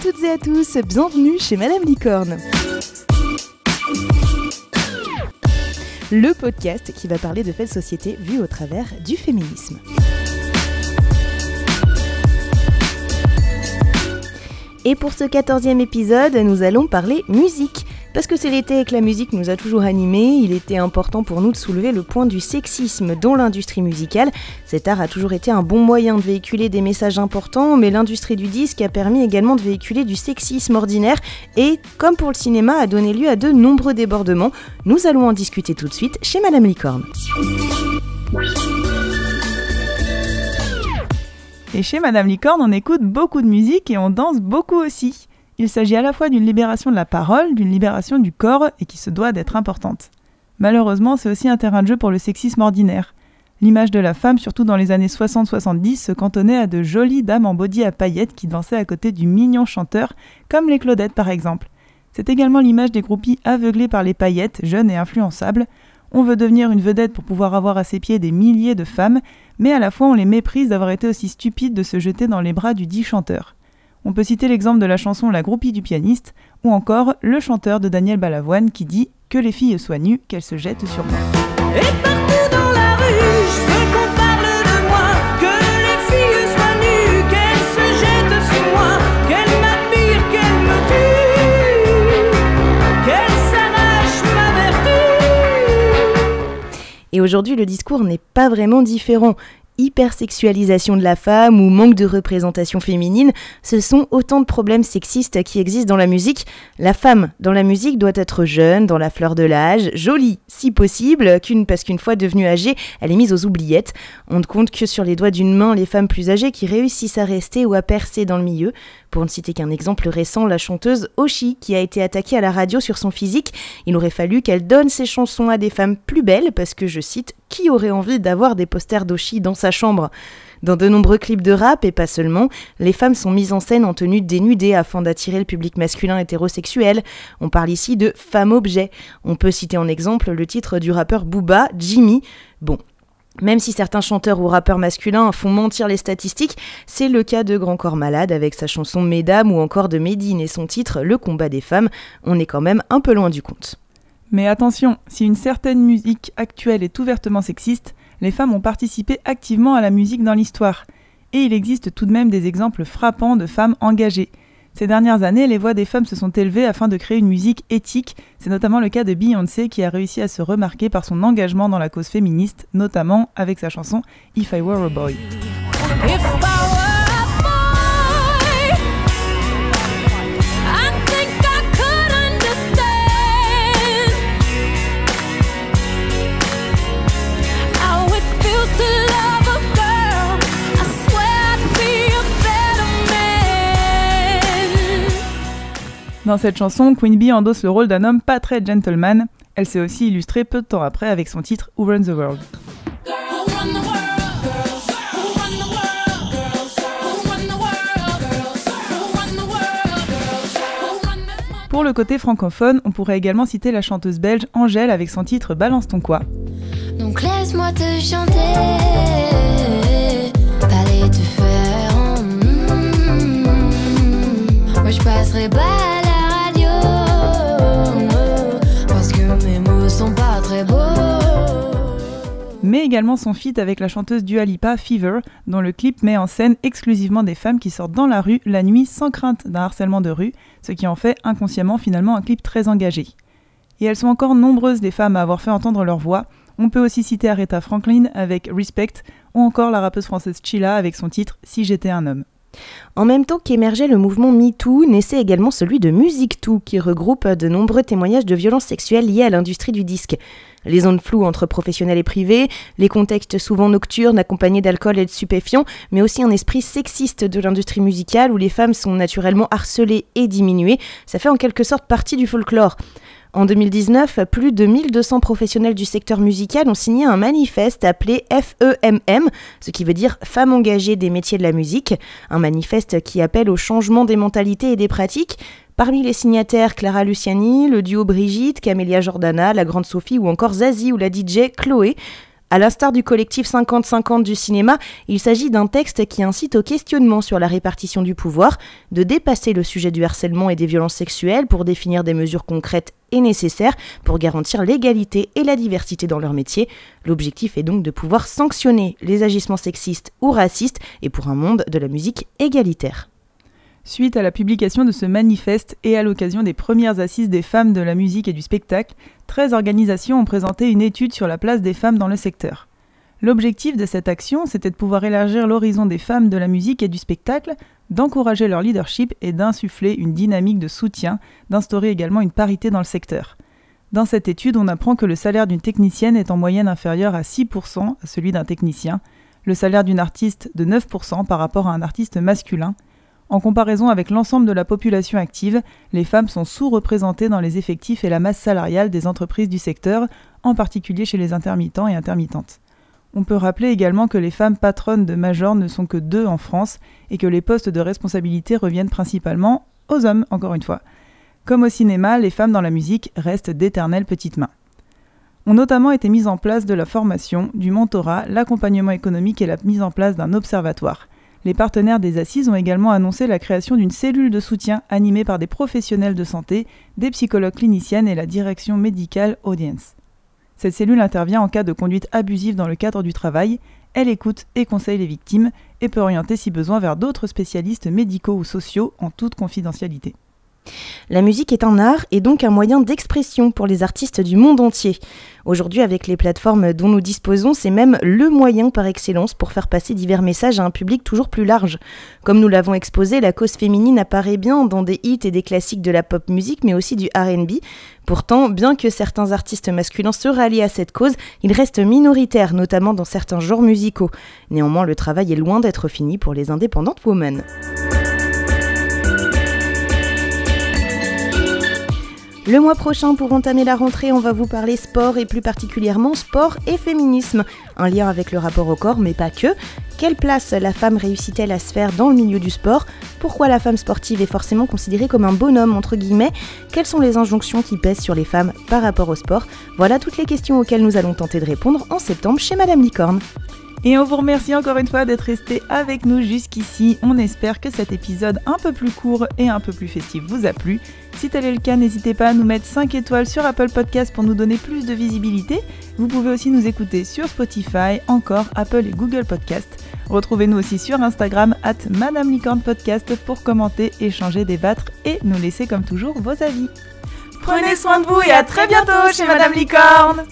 toutes et à tous, bienvenue chez Madame Licorne. Le podcast qui va parler de faits de société vus au travers du féminisme. Et pour ce quatorzième épisode, nous allons parler musique. Parce que c'est l'été et que la musique nous a toujours animés, il était important pour nous de soulever le point du sexisme dans l'industrie musicale. Cet art a toujours été un bon moyen de véhiculer des messages importants, mais l'industrie du disque a permis également de véhiculer du sexisme ordinaire et, comme pour le cinéma, a donné lieu à de nombreux débordements. Nous allons en discuter tout de suite chez Madame Licorne. Et chez Madame Licorne, on écoute beaucoup de musique et on danse beaucoup aussi. Il s'agit à la fois d'une libération de la parole, d'une libération du corps et qui se doit d'être importante. Malheureusement, c'est aussi un terrain de jeu pour le sexisme ordinaire. L'image de la femme, surtout dans les années 60-70, se cantonnait à de jolies dames en body à paillettes qui dansaient à côté du mignon chanteur, comme les Claudettes par exemple. C'est également l'image des groupies aveuglées par les paillettes, jeunes et influençables. On veut devenir une vedette pour pouvoir avoir à ses pieds des milliers de femmes, mais à la fois on les méprise d'avoir été aussi stupides de se jeter dans les bras du dit chanteur. On peut citer l'exemple de la chanson La groupie du pianiste, ou encore le chanteur de Daniel Balavoine qui dit Que les filles soient nues, qu'elles se jettent sur moi. Et partout dans la rue, je veux qu'on parle de moi, que les filles soient nues, qu'elles se jettent sur moi, qu'elles m'admirent, qu'elles me tuent, qu'elles s'arrachent ma vertu. Et aujourd'hui, le discours n'est pas vraiment différent hypersexualisation de la femme ou manque de représentation féminine, ce sont autant de problèmes sexistes qui existent dans la musique. La femme dans la musique doit être jeune, dans la fleur de l'âge, jolie si possible, qu'une parce qu'une fois devenue âgée, elle est mise aux oubliettes. On ne compte que sur les doigts d'une main les femmes plus âgées qui réussissent à rester ou à percer dans le milieu. Pour ne citer qu'un exemple récent, la chanteuse Oshi, qui a été attaquée à la radio sur son physique. Il aurait fallu qu'elle donne ses chansons à des femmes plus belles, parce que, je cite, qui aurait envie d'avoir des posters d'Oshi dans sa chambre? Dans de nombreux clips de rap, et pas seulement, les femmes sont mises en scène en tenue dénudée afin d'attirer le public masculin hétérosexuel. On parle ici de femme objet. On peut citer en exemple le titre du rappeur Booba, Jimmy. Bon, même si certains chanteurs ou rappeurs masculins font mentir les statistiques, c'est le cas de Grand Corps Malade avec sa chanson Mesdames ou encore de Médine et son titre Le combat des femmes. On est quand même un peu loin du compte. Mais attention, si une certaine musique actuelle est ouvertement sexiste, les femmes ont participé activement à la musique dans l'histoire. Et il existe tout de même des exemples frappants de femmes engagées. Ces dernières années, les voix des femmes se sont élevées afin de créer une musique éthique. C'est notamment le cas de Beyoncé qui a réussi à se remarquer par son engagement dans la cause féministe, notamment avec sa chanson If I Were a Boy. Dans cette chanson, Queen Bee endosse le rôle d'un homme pas très gentleman. Elle s'est aussi illustrée peu de temps après avec son titre Who Runs the World. Pour le côté francophone, on pourrait également citer la chanteuse belge Angèle avec son titre Balance ton quoi. Également son feat avec la chanteuse Dua Lipa, Fever, dont le clip met en scène exclusivement des femmes qui sortent dans la rue la nuit sans crainte d'un harcèlement de rue, ce qui en fait inconsciemment finalement un clip très engagé. Et elles sont encore nombreuses les femmes à avoir fait entendre leur voix. On peut aussi citer Aretha Franklin avec Respect, ou encore la rappeuse française Chilla avec son titre Si j'étais un homme. En même temps qu'émergeait le mouvement MeToo, naissait également celui de Music Too, qui regroupe de nombreux témoignages de violences sexuelles liées à l'industrie du disque. Les zones floues entre professionnels et privés, les contextes souvent nocturnes accompagnés d'alcool et de stupéfiants, mais aussi un esprit sexiste de l'industrie musicale où les femmes sont naturellement harcelées et diminuées, ça fait en quelque sorte partie du folklore. En 2019, plus de 1200 professionnels du secteur musical ont signé un manifeste appelé FEMM, ce qui veut dire Femmes engagées des métiers de la musique, un manifeste qui appelle au changement des mentalités et des pratiques. Parmi les signataires, Clara Luciani, le duo Brigitte, Camélia Jordana, la grande Sophie ou encore Zazie ou la DJ Chloé. À l'instar du collectif 50-50 du cinéma, il s'agit d'un texte qui incite au questionnement sur la répartition du pouvoir, de dépasser le sujet du harcèlement et des violences sexuelles pour définir des mesures concrètes et nécessaires pour garantir l'égalité et la diversité dans leur métier. L'objectif est donc de pouvoir sanctionner les agissements sexistes ou racistes et pour un monde de la musique égalitaire. Suite à la publication de ce manifeste et à l'occasion des premières assises des femmes de la musique et du spectacle, 13 organisations ont présenté une étude sur la place des femmes dans le secteur. L'objectif de cette action, c'était de pouvoir élargir l'horizon des femmes de la musique et du spectacle, d'encourager leur leadership et d'insuffler une dynamique de soutien, d'instaurer également une parité dans le secteur. Dans cette étude, on apprend que le salaire d'une technicienne est en moyenne inférieur à 6% à celui d'un technicien, le salaire d'une artiste de 9% par rapport à un artiste masculin, en comparaison avec l'ensemble de la population active, les femmes sont sous-représentées dans les effectifs et la masse salariale des entreprises du secteur, en particulier chez les intermittents et intermittentes. On peut rappeler également que les femmes patronnes de majors ne sont que deux en France et que les postes de responsabilité reviennent principalement aux hommes, encore une fois. Comme au cinéma, les femmes dans la musique restent d'éternelles petites mains. Ont notamment été mises en place de la formation, du mentorat, l'accompagnement économique et la mise en place d'un observatoire. Les partenaires des assises ont également annoncé la création d'une cellule de soutien animée par des professionnels de santé, des psychologues cliniciennes et la direction médicale Audience. Cette cellule intervient en cas de conduite abusive dans le cadre du travail, elle écoute et conseille les victimes et peut orienter si besoin vers d'autres spécialistes médicaux ou sociaux en toute confidentialité. La musique est un art et donc un moyen d'expression pour les artistes du monde entier. Aujourd'hui, avec les plateformes dont nous disposons, c'est même le moyen par excellence pour faire passer divers messages à un public toujours plus large. Comme nous l'avons exposé, la cause féminine apparaît bien dans des hits et des classiques de la pop musique, mais aussi du RB. Pourtant, bien que certains artistes masculins se rallient à cette cause, ils restent minoritaires, notamment dans certains genres musicaux. Néanmoins, le travail est loin d'être fini pour les indépendantes women. Le mois prochain, pour entamer la rentrée, on va vous parler sport et plus particulièrement sport et féminisme. Un lien avec le rapport au corps, mais pas que. Quelle place la femme réussit-elle à se faire dans le milieu du sport? Pourquoi la femme sportive est forcément considérée comme un bonhomme, entre guillemets? Quelles sont les injonctions qui pèsent sur les femmes par rapport au sport? Voilà toutes les questions auxquelles nous allons tenter de répondre en septembre chez Madame Licorne. Et on vous remercie encore une fois d'être resté avec nous jusqu'ici. On espère que cet épisode un peu plus court et un peu plus festif vous a plu. Si tel est le cas, n'hésitez pas à nous mettre 5 étoiles sur Apple Podcast pour nous donner plus de visibilité. Vous pouvez aussi nous écouter sur Spotify, encore Apple et Google Podcast. Retrouvez-nous aussi sur Instagram at Madame Licorne Podcast pour commenter, échanger, débattre et nous laisser comme toujours vos avis. Prenez soin de vous et à très bientôt chez Madame Licorne